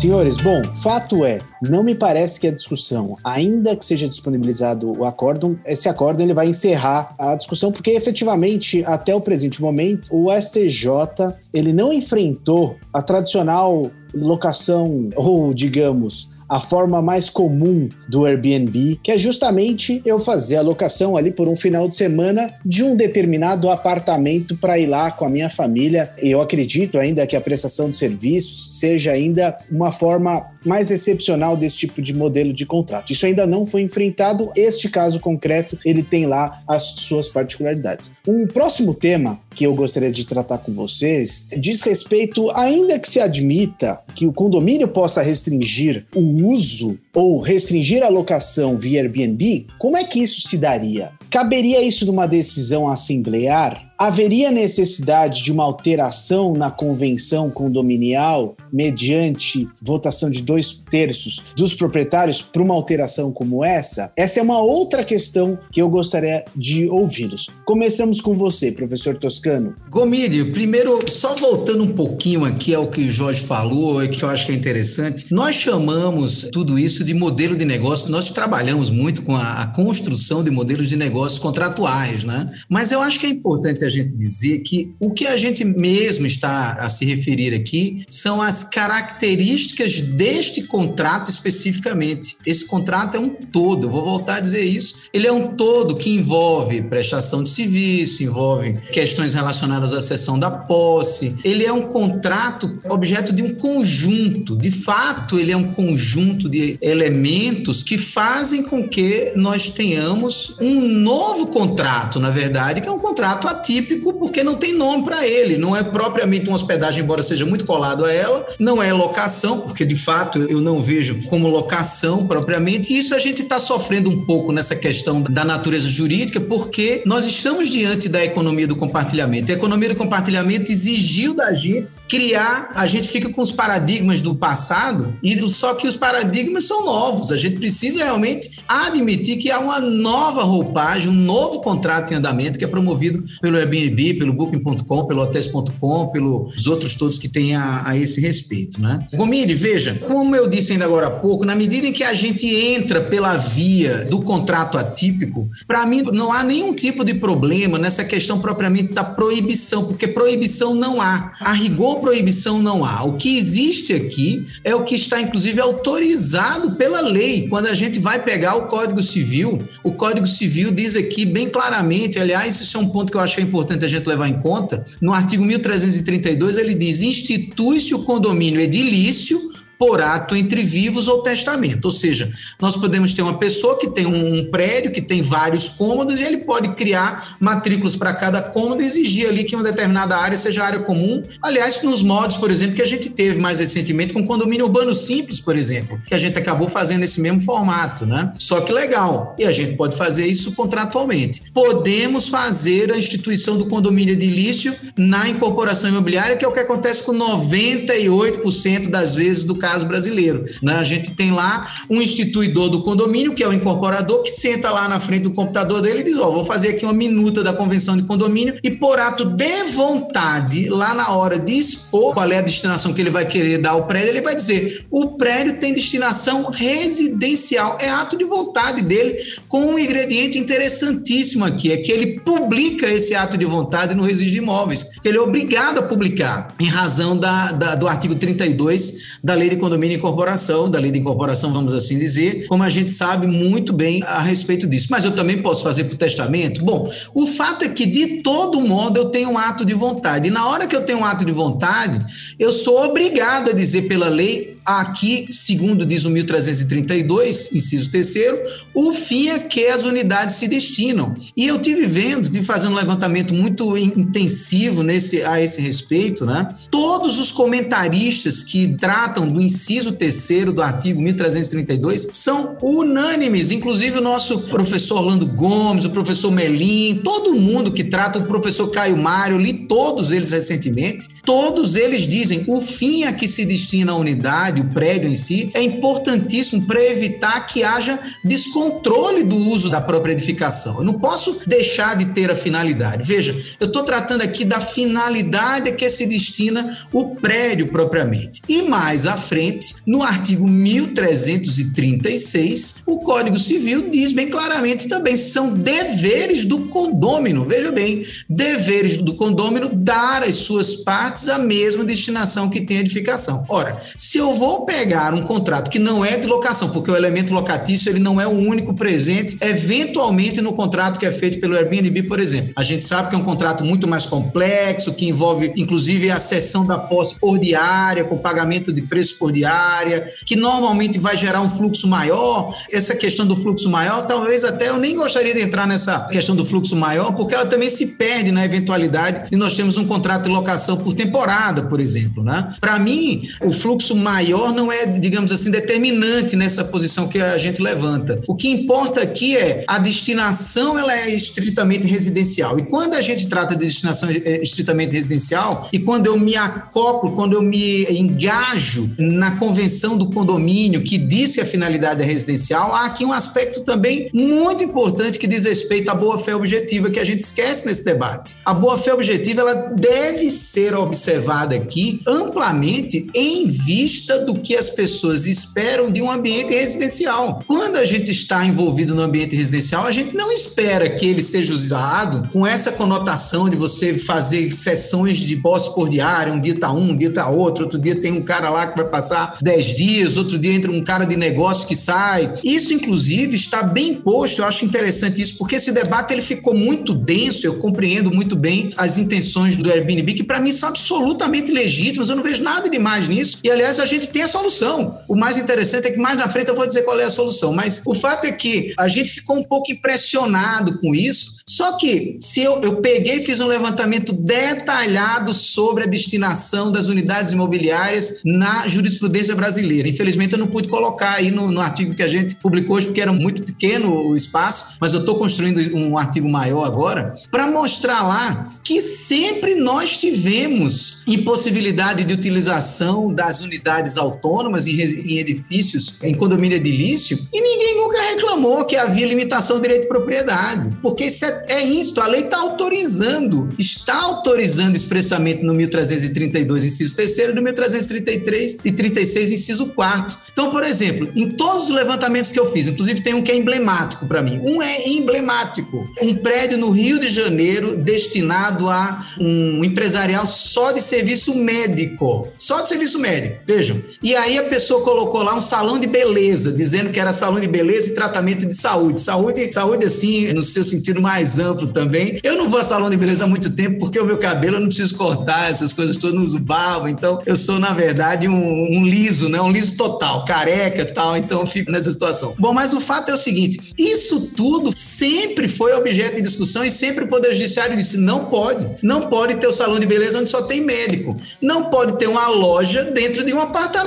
Senhores, bom, fato é, não me parece que a discussão, ainda que seja disponibilizado o acórdão, esse acórdão ele vai encerrar a discussão, porque efetivamente, até o presente momento, o STJ ele não enfrentou a tradicional locação, ou digamos, a forma mais comum do Airbnb, que é justamente eu fazer a locação ali por um final de semana de um determinado apartamento para ir lá com a minha família. Eu acredito ainda que a prestação de serviços seja ainda uma forma mais excepcional desse tipo de modelo de contrato. Isso ainda não foi enfrentado. Este caso concreto, ele tem lá as suas particularidades. Um próximo tema que eu gostaria de tratar com vocês diz respeito, ainda que se admita que o condomínio possa restringir o uso ou restringir a locação via Airbnb, como é que isso se daria? Caberia isso numa decisão assemblear? Haveria necessidade de uma alteração na convenção condominial mediante votação de dois terços dos proprietários para uma alteração como essa? Essa é uma outra questão que eu gostaria de ouvi-los. Começamos com você, professor Toscano. Gomídio, primeiro, só voltando um pouquinho aqui ao que o Jorge falou, que eu acho que é interessante, nós chamamos tudo isso de modelo de negócio, nós trabalhamos muito com a, a construção de modelos de negócios contratuais, né? Mas eu acho que é importante a gente dizer que o que a gente mesmo está a se referir aqui são as características deste contrato especificamente. Esse contrato é um todo, eu vou voltar a dizer isso. Ele é um todo que envolve prestação de serviço, envolve questões relacionadas à cessão da posse. Ele é um contrato objeto de um conjunto. De fato, ele é um conjunto de elementos que fazem com que nós tenhamos um novo contrato, na verdade, que é um contrato atípico porque não tem nome para ele, não é propriamente uma hospedagem, embora seja muito colado a ela, não é locação, porque de fato eu não vejo como locação propriamente, e isso a gente está sofrendo um pouco nessa questão da natureza jurídica, porque nós estamos diante da economia do compartilhamento. A economia do compartilhamento exigiu da gente criar, a gente fica com os paradigmas do passado, e só que os paradigmas são novos, a gente precisa realmente admitir que há uma nova roupagem, um novo contrato em andamento que é promovido pelo Airbnb, pelo Booking.com, pelo Hotels.com, pelos outros todos que têm a, a esse respeito, né? Gomide, veja, como eu disse ainda agora há pouco, na medida em que a gente entra pela via do contrato atípico, para mim não há nenhum tipo de problema nessa questão propriamente da proibição, porque proibição não há. A rigor, proibição não há. O que existe aqui é o que está, inclusive, autorizado pela lei. Quando a gente vai pegar o Código Civil, o Código Civil diz aqui bem claramente, aliás, isso é um ponto que eu achei importante a gente levar em conta, no artigo 1332 ele diz: institui-se o condomínio edilício por ato entre vivos ou testamento. Ou seja, nós podemos ter uma pessoa que tem um prédio, que tem vários cômodos, e ele pode criar matrículas para cada cômodo e exigir ali que uma determinada área seja área comum. Aliás, nos modos, por exemplo, que a gente teve mais recentemente com condomínio urbano simples, por exemplo, que a gente acabou fazendo esse mesmo formato, né? Só que legal. E a gente pode fazer isso contratualmente. Podemos fazer a instituição do condomínio edilício na incorporação imobiliária, que é o que acontece com 98% das vezes do caso caso brasileiro. Né? A gente tem lá um instituidor do condomínio, que é o incorporador, que senta lá na frente do computador dele e diz: Ó, oh, vou fazer aqui uma minuta da convenção de condomínio e, por ato de vontade, lá na hora de expor qual é a destinação que ele vai querer dar ao prédio, ele vai dizer: o prédio tem destinação residencial. É ato de vontade dele, com um ingrediente interessantíssimo aqui: é que ele publica esse ato de vontade no registro de imóveis, que ele é obrigado a publicar, em razão da, da do artigo 32 da Lei de condomínio e incorporação, da lei de incorporação, vamos assim dizer, como a gente sabe muito bem a respeito disso. Mas eu também posso fazer por testamento? Bom, o fato é que, de todo modo, eu tenho um ato de vontade. E na hora que eu tenho um ato de vontade, eu sou obrigado a dizer pela lei aqui, segundo diz o 1332, inciso terceiro, o fim é que as unidades se destinam. E eu tive vendo, tive fazendo um levantamento muito intensivo nesse, a esse respeito, né? Todos os comentaristas que tratam do inciso terceiro do artigo 1332 são unânimes, inclusive o nosso professor Orlando Gomes, o professor Melim, todo mundo que trata, o professor Caio Mário, li todos eles recentemente, todos eles dizem o fim a que se destina a unidade, o prédio em si, é importantíssimo para evitar que haja descontrole do uso da própria edificação. Eu não posso deixar de ter a finalidade. Veja, eu estou tratando aqui da finalidade a que se destina o prédio propriamente. E mais à frente, no artigo 1336, o Código Civil diz bem claramente também: são deveres do condômino. Veja bem, deveres do condômino dar as suas partes a mesma destinação que tem a edificação. Ora, se eu vou pegar um contrato que não é de locação, porque o elemento locatício ele não é o único presente, eventualmente no contrato que é feito pelo Airbnb, por exemplo. A gente sabe que é um contrato muito mais complexo, que envolve inclusive a cessão da posse por diária, com pagamento de preço por diária, que normalmente vai gerar um fluxo maior. Essa questão do fluxo maior, talvez até eu nem gostaria de entrar nessa questão do fluxo maior, porque ela também se perde na eventualidade de nós termos um contrato de locação por temporada, por exemplo. Né? Para mim, o fluxo maior não é, digamos assim, determinante nessa posição que a gente levanta. O que importa aqui é a destinação ela é estritamente residencial. E quando a gente trata de destinação é, estritamente residencial, e quando eu me acoplo, quando eu me engajo na convenção do condomínio que diz que a finalidade é residencial, há aqui um aspecto também muito importante que diz respeito à boa-fé objetiva que a gente esquece nesse debate. A boa-fé objetiva ela deve ser observada aqui amplamente em vista do que as pessoas esperam de um ambiente residencial. Quando a gente está envolvido no ambiente residencial, a gente não espera que ele seja usado com essa conotação de você fazer sessões de posse por diário, um dia tá um, um dia tá outro, outro dia tem um cara lá que vai passar 10 dias, outro dia entra um cara de negócio que sai. Isso, inclusive, está bem posto, eu acho interessante isso, porque esse debate ele ficou muito denso, eu compreendo muito bem as intenções do Airbnb, que para mim são absolutamente legítimas, eu não vejo nada de mais nisso. E, aliás, a gente tem a solução. O mais interessante é que mais na frente eu vou dizer qual é a solução, mas o fato é que a gente ficou um pouco impressionado com isso, só que se eu, eu peguei e fiz um levantamento detalhado sobre a destinação das unidades imobiliárias na jurisprudência brasileira. Infelizmente, eu não pude colocar aí no, no artigo que a gente publicou hoje, porque era muito pequeno o espaço, mas eu estou construindo um artigo maior agora, para mostrar lá que sempre nós tivemos impossibilidade de utilização das unidades autônomas em, em edifícios, em condomínio edilício, e ninguém nunca reclamou que havia limitação do direito de propriedade, porque isso é é isso, a lei está autorizando, está autorizando expressamente no 1332, inciso 3 e no 1333 e 36, inciso 4 Então, por exemplo, em todos os levantamentos que eu fiz, inclusive tem um que é emblemático para mim, um é emblemático, um prédio no Rio de Janeiro destinado a um empresarial só de serviço médico, só de serviço médico, vejam. E aí a pessoa colocou lá um salão de beleza, dizendo que era salão de beleza e tratamento de saúde, saúde, saúde assim, no seu sentido mais amplo também. Eu não vou a salão de beleza há muito tempo porque o meu cabelo eu não preciso cortar, essas coisas todas, não uso barba. Então, eu sou, na verdade, um, um liso, né? Um liso total, careca tal. Então, eu fico nessa situação. Bom, mas o fato é o seguinte: isso tudo sempre foi objeto de discussão e sempre o Poder Judiciário disse: não pode. Não pode ter o salão de beleza onde só tem médico. Não pode ter uma loja dentro de um apartamento.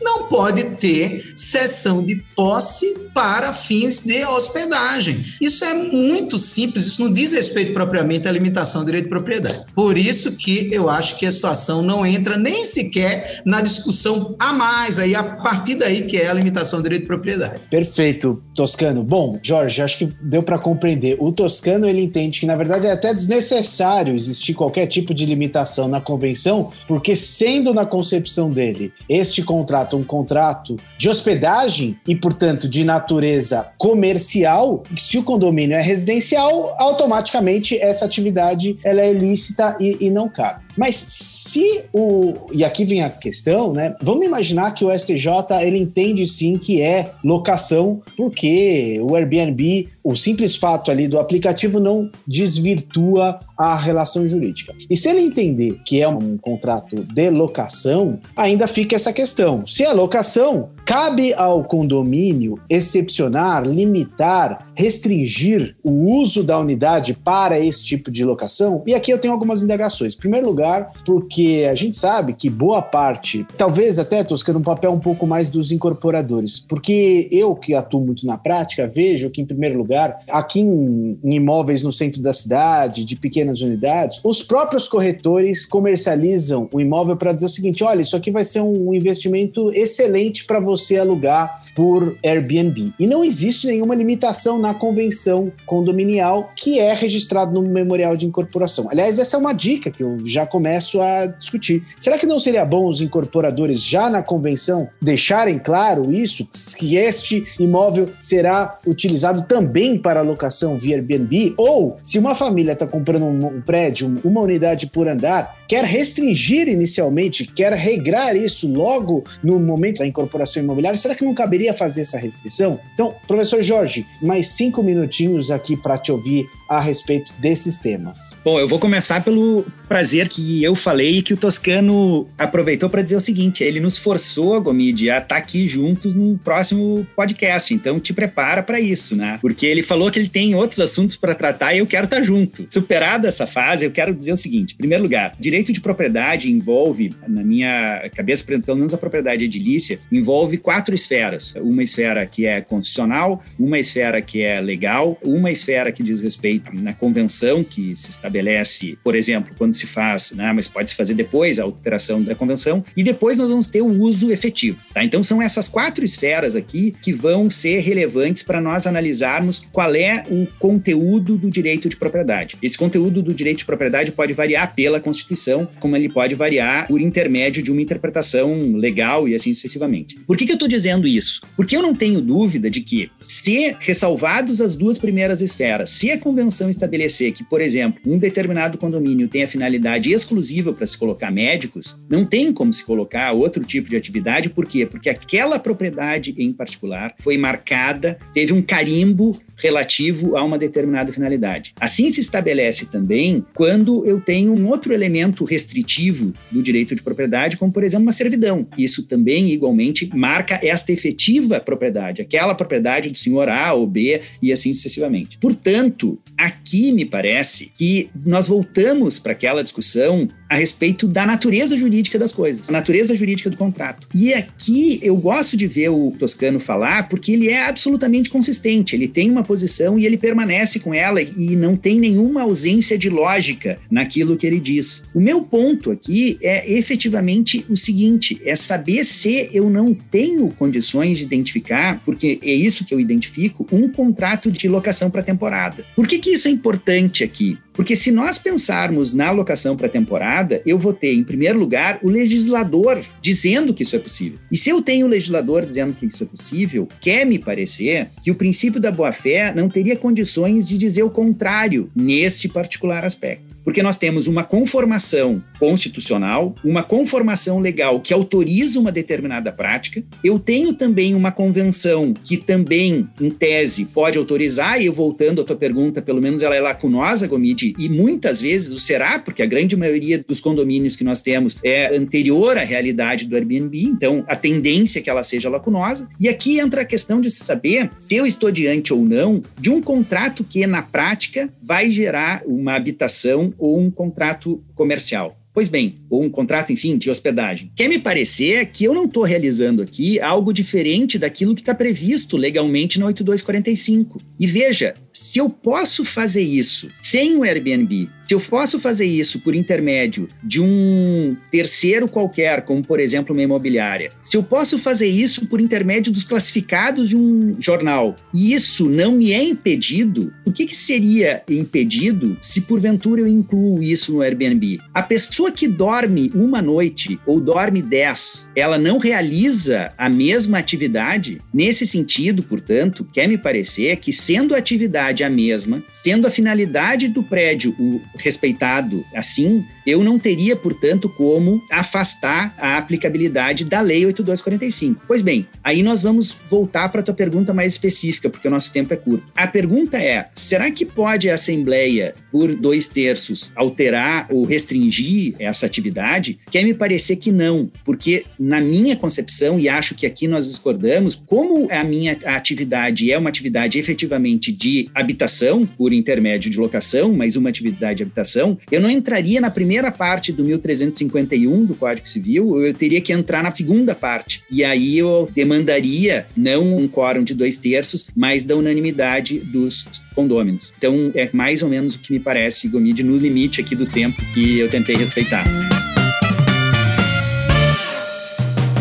Não pode ter sessão de posse para fins de hospedagem. Isso é muito simples isso não diz respeito propriamente à limitação do direito de propriedade. Por isso que eu acho que a situação não entra nem sequer na discussão a mais, aí a partir daí que é a limitação do direito de propriedade. Perfeito, Toscano. Bom, Jorge, acho que deu para compreender. O Toscano ele entende que na verdade é até desnecessário existir qualquer tipo de limitação na convenção, porque sendo na concepção dele este contrato um contrato de hospedagem e portanto de natureza comercial, se o condomínio é residencial, automaticamente essa atividade ela é ilícita e, e não cabe. Mas se o. E aqui vem a questão, né? Vamos imaginar que o STJ ele entende sim que é locação, porque o Airbnb, o simples fato ali do aplicativo não desvirtua a relação jurídica. E se ele entender que é um contrato de locação, ainda fica essa questão. Se é locação, cabe ao condomínio excepcionar, limitar, restringir o uso da unidade para esse tipo de locação? E aqui eu tenho algumas indagações. Em primeiro lugar, porque a gente sabe que boa parte, talvez até, Toscano, um papel um pouco mais dos incorporadores, porque eu que atuo muito na prática, vejo que, em primeiro lugar, aqui em, em imóveis no centro da cidade, de pequenas unidades, os próprios corretores comercializam o imóvel para dizer o seguinte: olha, isso aqui vai ser um investimento excelente para você alugar por Airbnb. E não existe nenhuma limitação na convenção condominial que é registrado no memorial de incorporação. Aliás, essa é uma dica que eu já começo a discutir. Será que não seria bom os incorporadores já na convenção deixarem claro isso, que este imóvel será utilizado também para locação via Airbnb? Ou se uma família está comprando um, prédio, uma unidade por andar, quer restringir inicialmente, quer regrar isso logo no momento da incorporação imobiliária, será que não caberia fazer essa restrição? Então, professor Jorge, mais cinco minutinhos aqui para te ouvir a respeito desses temas. Bom, eu vou começar pelo prazer que eu falei e que o Toscano aproveitou para dizer o seguinte: ele nos forçou, Gomide, a estar tá aqui juntos no próximo podcast. Então, te prepara para isso, né? Porque ele falou que ele tem outros assuntos para tratar e eu quero estar tá junto. Superada essa fase, eu quero dizer o seguinte: em primeiro lugar, direito de propriedade envolve, na minha cabeça, pelo menos a propriedade edilícia, envolve quatro esferas. Uma esfera que é constitucional, uma esfera que é legal, uma esfera que diz respeito na convenção que se estabelece, por exemplo, quando se faz, né, mas pode se fazer depois a alteração da convenção, e depois nós vamos ter o uso efetivo. Tá? Então são essas quatro esferas aqui que vão ser relevantes para nós analisarmos qual é o conteúdo do direito de propriedade. Esse conteúdo do direito de propriedade pode variar pela Constituição, como ele pode variar por intermédio de uma interpretação legal e assim sucessivamente. Por que, que eu estou dizendo isso? Porque eu não tenho dúvida de que, se ressalvados as duas primeiras esferas, se a convenção convenção estabelecer que, por exemplo, um determinado condomínio tem a finalidade exclusiva para se colocar médicos, não tem como se colocar outro tipo de atividade, por quê? Porque aquela propriedade em particular foi marcada, teve um carimbo relativo a uma determinada finalidade. Assim se estabelece também quando eu tenho um outro elemento restritivo do direito de propriedade, como por exemplo uma servidão. Isso também igualmente marca esta efetiva propriedade, aquela propriedade do senhor A ou B e assim sucessivamente. Portanto, aqui me parece que nós voltamos para aquela discussão a respeito da natureza jurídica das coisas, a natureza jurídica do contrato. E aqui eu gosto de ver o Toscano falar porque ele é absolutamente consistente, ele tem uma posição e ele permanece com ela e não tem nenhuma ausência de lógica naquilo que ele diz. O meu ponto aqui é efetivamente o seguinte: é saber se eu não tenho condições de identificar, porque é isso que eu identifico, um contrato de locação para temporada. Por que, que isso é importante aqui? Porque se nós pensarmos na alocação para temporada, eu vou ter, em primeiro lugar, o legislador dizendo que isso é possível. E se eu tenho o legislador dizendo que isso é possível, quer me parecer que o princípio da boa-fé não teria condições de dizer o contrário neste particular aspecto. Porque nós temos uma conformação constitucional, uma conformação legal que autoriza uma determinada prática. Eu tenho também uma convenção que também, em tese, pode autorizar, e voltando à tua pergunta, pelo menos ela é lacunosa, Gomide, e muitas vezes o será, porque a grande maioria dos condomínios que nós temos é anterior à realidade do Airbnb, então a tendência é que ela seja lacunosa. E aqui entra a questão de saber se eu estou diante ou não de um contrato que, na prática, vai gerar uma habitação ou um contrato comercial. Pois bem, ou um contrato, enfim, de hospedagem. Quer me parecer que eu não estou realizando aqui algo diferente daquilo que está previsto legalmente na 8245. E veja, se eu posso fazer isso sem o Airbnb, se eu posso fazer isso por intermédio de um terceiro qualquer, como por exemplo uma imobiliária, se eu posso fazer isso por intermédio dos classificados de um jornal, e isso não me é impedido, o que, que seria impedido se porventura eu incluo isso no Airbnb? A pessoa que dorme uma noite ou dorme dez, ela não realiza a mesma atividade? Nesse sentido, portanto, quer me parecer que sendo a atividade a mesma, sendo a finalidade do prédio o respeitado assim, eu não teria, portanto, como afastar a aplicabilidade da Lei 8245. Pois bem, aí nós vamos voltar para a tua pergunta mais específica, porque o nosso tempo é curto. A pergunta é: será que pode a Assembleia, por dois terços, alterar ou restringir essa atividade? Quer me parecer que não, porque na minha concepção, e acho que aqui nós discordamos, como a minha atividade é uma atividade efetivamente de habitação, por intermédio de locação, mas uma atividade de habitação, eu não entraria na primeira parte do 1351 do Código Civil, eu teria que entrar na segunda parte. E aí eu demandaria não um quórum de dois terços, mas da unanimidade dos condôminos. Então, é mais ou menos o que me parece, Gomide, no limite aqui do tempo que eu tentei respeitar.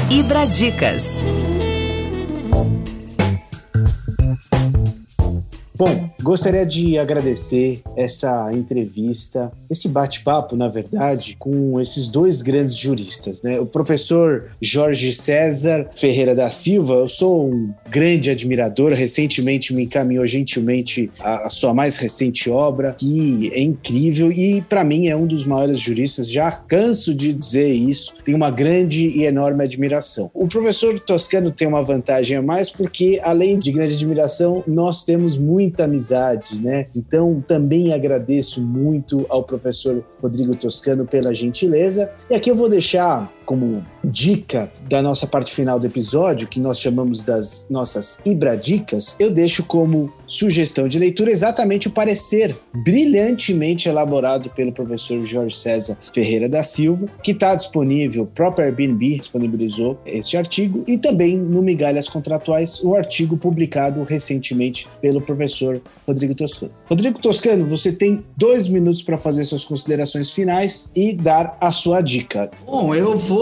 Ibradicas. Bom, gostaria de agradecer essa entrevista, esse bate-papo, na verdade, com esses dois grandes juristas, né? O professor Jorge César Ferreira da Silva, eu sou um grande admirador, recentemente me encaminhou gentilmente a, a sua mais recente obra, que é incrível e para mim é um dos maiores juristas, já canso de dizer isso, tenho uma grande e enorme admiração. O professor Toscano tem uma vantagem a mais porque além de grande admiração, nós temos muito muita amizade, né? Então também agradeço muito ao professor Rodrigo Toscano pela gentileza. E aqui eu vou deixar como dica da nossa parte final do episódio, que nós chamamos das nossas Ibradicas, eu deixo como sugestão de leitura exatamente o parecer brilhantemente elaborado pelo professor Jorge César Ferreira da Silva, que está disponível, o próprio Airbnb disponibilizou este artigo, e também no Migalhas Contratuais, o artigo publicado recentemente pelo professor Rodrigo Toscano. Rodrigo Toscano, você tem dois minutos para fazer suas considerações finais e dar a sua dica. Bom, eu vou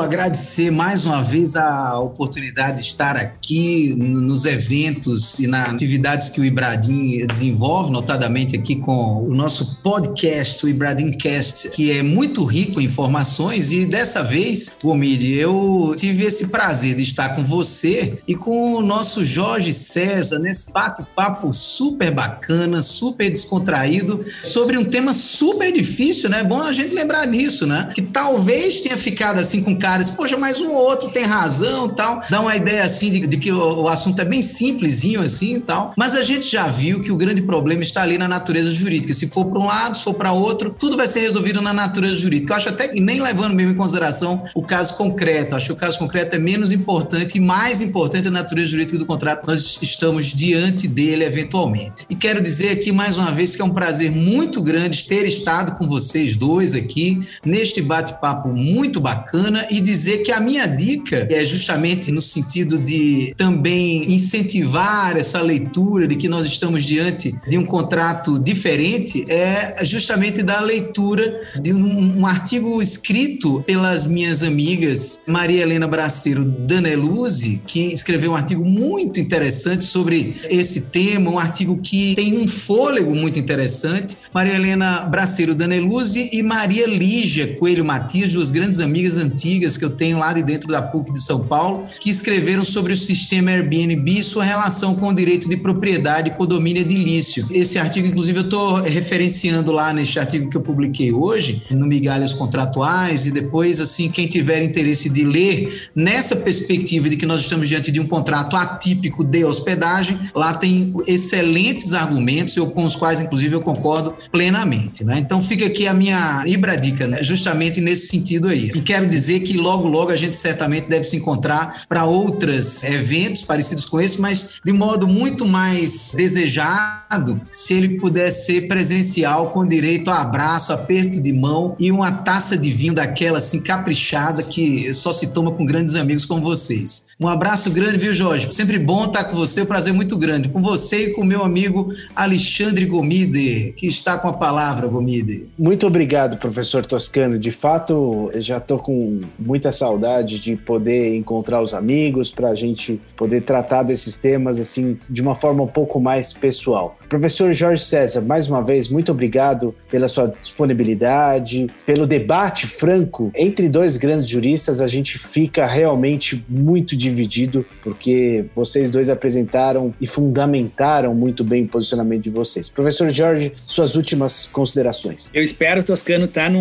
agradecer mais uma vez a oportunidade de estar aqui nos eventos e nas atividades que o Ibradim desenvolve, notadamente aqui com o nosso podcast, o Ibradim Cast, que é muito rico em informações e dessa vez, Gomide, eu tive esse prazer de estar com você e com o nosso Jorge César nesse bate-papo super bacana, super descontraído sobre um tema super difícil, né? É bom a gente lembrar disso, né? Que talvez tenha ficado assim com caras, poxa, mas um ou outro tem razão tal. Dá uma ideia assim de, de que o, o, assunto é bem simplesinho assim e tal. Mas a gente já viu que o grande problema está ali na natureza jurídica. Se for para um lado, se for para outro, tudo vai ser resolvido na natureza jurídica. Eu acho até que nem levando mesmo em consideração o caso concreto. Acho que o caso concreto é menos importante e mais importante a natureza jurídica do contrato. Nós estamos diante dele eventualmente. E quero dizer aqui mais uma vez que é um prazer muito grande ter estado com vocês dois aqui neste bate-papo muito bacana bacana e dizer que a minha dica é justamente no sentido de também incentivar essa leitura de que nós estamos diante de um contrato diferente, é justamente da leitura de um, um artigo escrito pelas minhas amigas Maria Helena Braceiro Daneluzzi, que escreveu um artigo muito interessante sobre esse tema, um artigo que tem um fôlego muito interessante. Maria Helena Braceiro Daneluzzi e Maria Lígia Coelho Matias, duas grandes amigas antigas que eu tenho lá de dentro da PUC de São Paulo, que escreveram sobre o sistema Airbnb e sua relação com o direito de propriedade e condomínio edilício. Esse artigo, inclusive, eu estou referenciando lá neste artigo que eu publiquei hoje, no Migalhas Contratuais, e depois, assim, quem tiver interesse de ler nessa perspectiva de que nós estamos diante de um contrato atípico de hospedagem, lá tem excelentes argumentos, eu, com os quais, inclusive, eu concordo plenamente. Né? Então, fica aqui a minha ibradica, né? justamente nesse sentido aí. E quero dizer que logo, logo a gente certamente deve se encontrar para outros eventos parecidos com esse, mas de modo muito mais desejado se ele puder ser presencial, com direito a abraço, aperto de mão e uma taça de vinho daquela assim caprichada que só se toma com grandes amigos como vocês. Um abraço grande, viu, Jorge? Sempre bom estar com você, um prazer muito grande. Com você e com meu amigo Alexandre Gomide, que está com a palavra, Gomide. Muito obrigado, professor Toscano. De fato, já estou com muita saudade de poder encontrar os amigos para a gente poder tratar desses temas assim de uma forma um pouco mais pessoal. Professor Jorge César, mais uma vez, muito obrigado pela sua disponibilidade, pelo debate franco entre dois grandes juristas. A gente fica realmente muito dividido, porque vocês dois apresentaram e fundamentaram muito bem o posicionamento de vocês. Professor Jorge, suas últimas considerações. Eu espero, Toscano, estar tá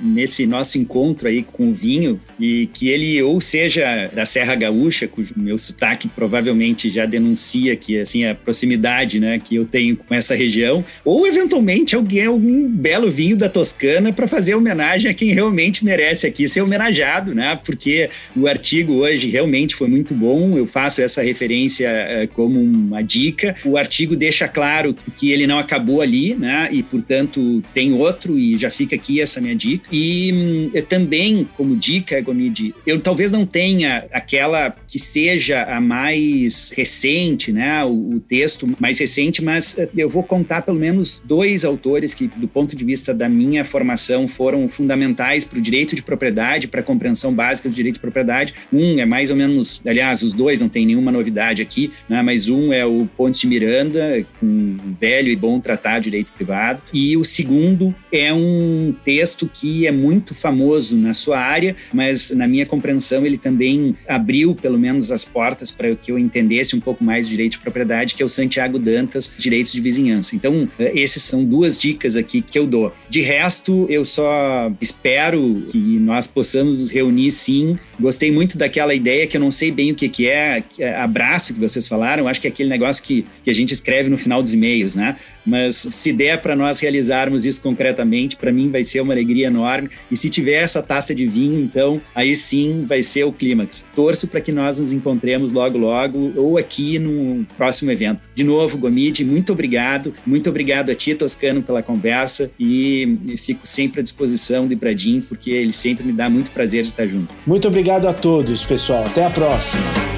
nesse nosso encontro aí com o vinho e que ele ou seja da Serra Gaúcha, cujo meu sotaque provavelmente já denuncia que assim a proximidade, né, que eu tenho com essa região, ou eventualmente alguém algum belo vinho da Toscana para fazer homenagem a quem realmente merece aqui ser homenageado, né? Porque o artigo hoje realmente foi muito bom. Eu faço essa referência uh, como uma dica. O artigo deixa claro que ele não acabou ali, né? E portanto tem outro e já fica aqui essa minha dica. E hum, também como dica, Gomide, eu talvez não tenha aquela que seja a mais recente, né? O, o texto mais recente, mas eh, eu vou contar pelo menos dois autores que, do ponto de vista da minha formação, foram fundamentais para o direito de propriedade, para a compreensão básica do direito de propriedade. Um é mais ou menos, aliás, os dois não tem nenhuma novidade aqui, né? mas um é o Pontes de Miranda, um velho e bom tratado de direito privado, e o segundo é um texto que é muito famoso na sua área, mas na minha compreensão ele também abriu pelo menos as portas para que eu entendesse um pouco mais de direito de propriedade, que é o Santiago Dantas, Direito direitos de vizinhança. Então, é, essas são duas dicas aqui que eu dou. De resto, eu só espero que nós possamos nos reunir sim. Gostei muito daquela ideia que eu não sei bem o que, que é, é abraço que vocês falaram. Acho que é aquele negócio que, que a gente escreve no final dos e-mails, né? Mas se der para nós realizarmos isso concretamente, para mim vai ser uma alegria enorme. E se tiver essa taça de vinho, então aí sim vai ser o clímax. Torço para que nós nos encontremos logo, logo, ou aqui no próximo evento. De novo, Gomide, muito obrigado. Muito obrigado a ti, Toscano, pela conversa. E fico sempre à disposição do Ibradim, porque ele sempre me dá muito prazer de estar junto. Muito obrigado a todos, pessoal. Até a próxima.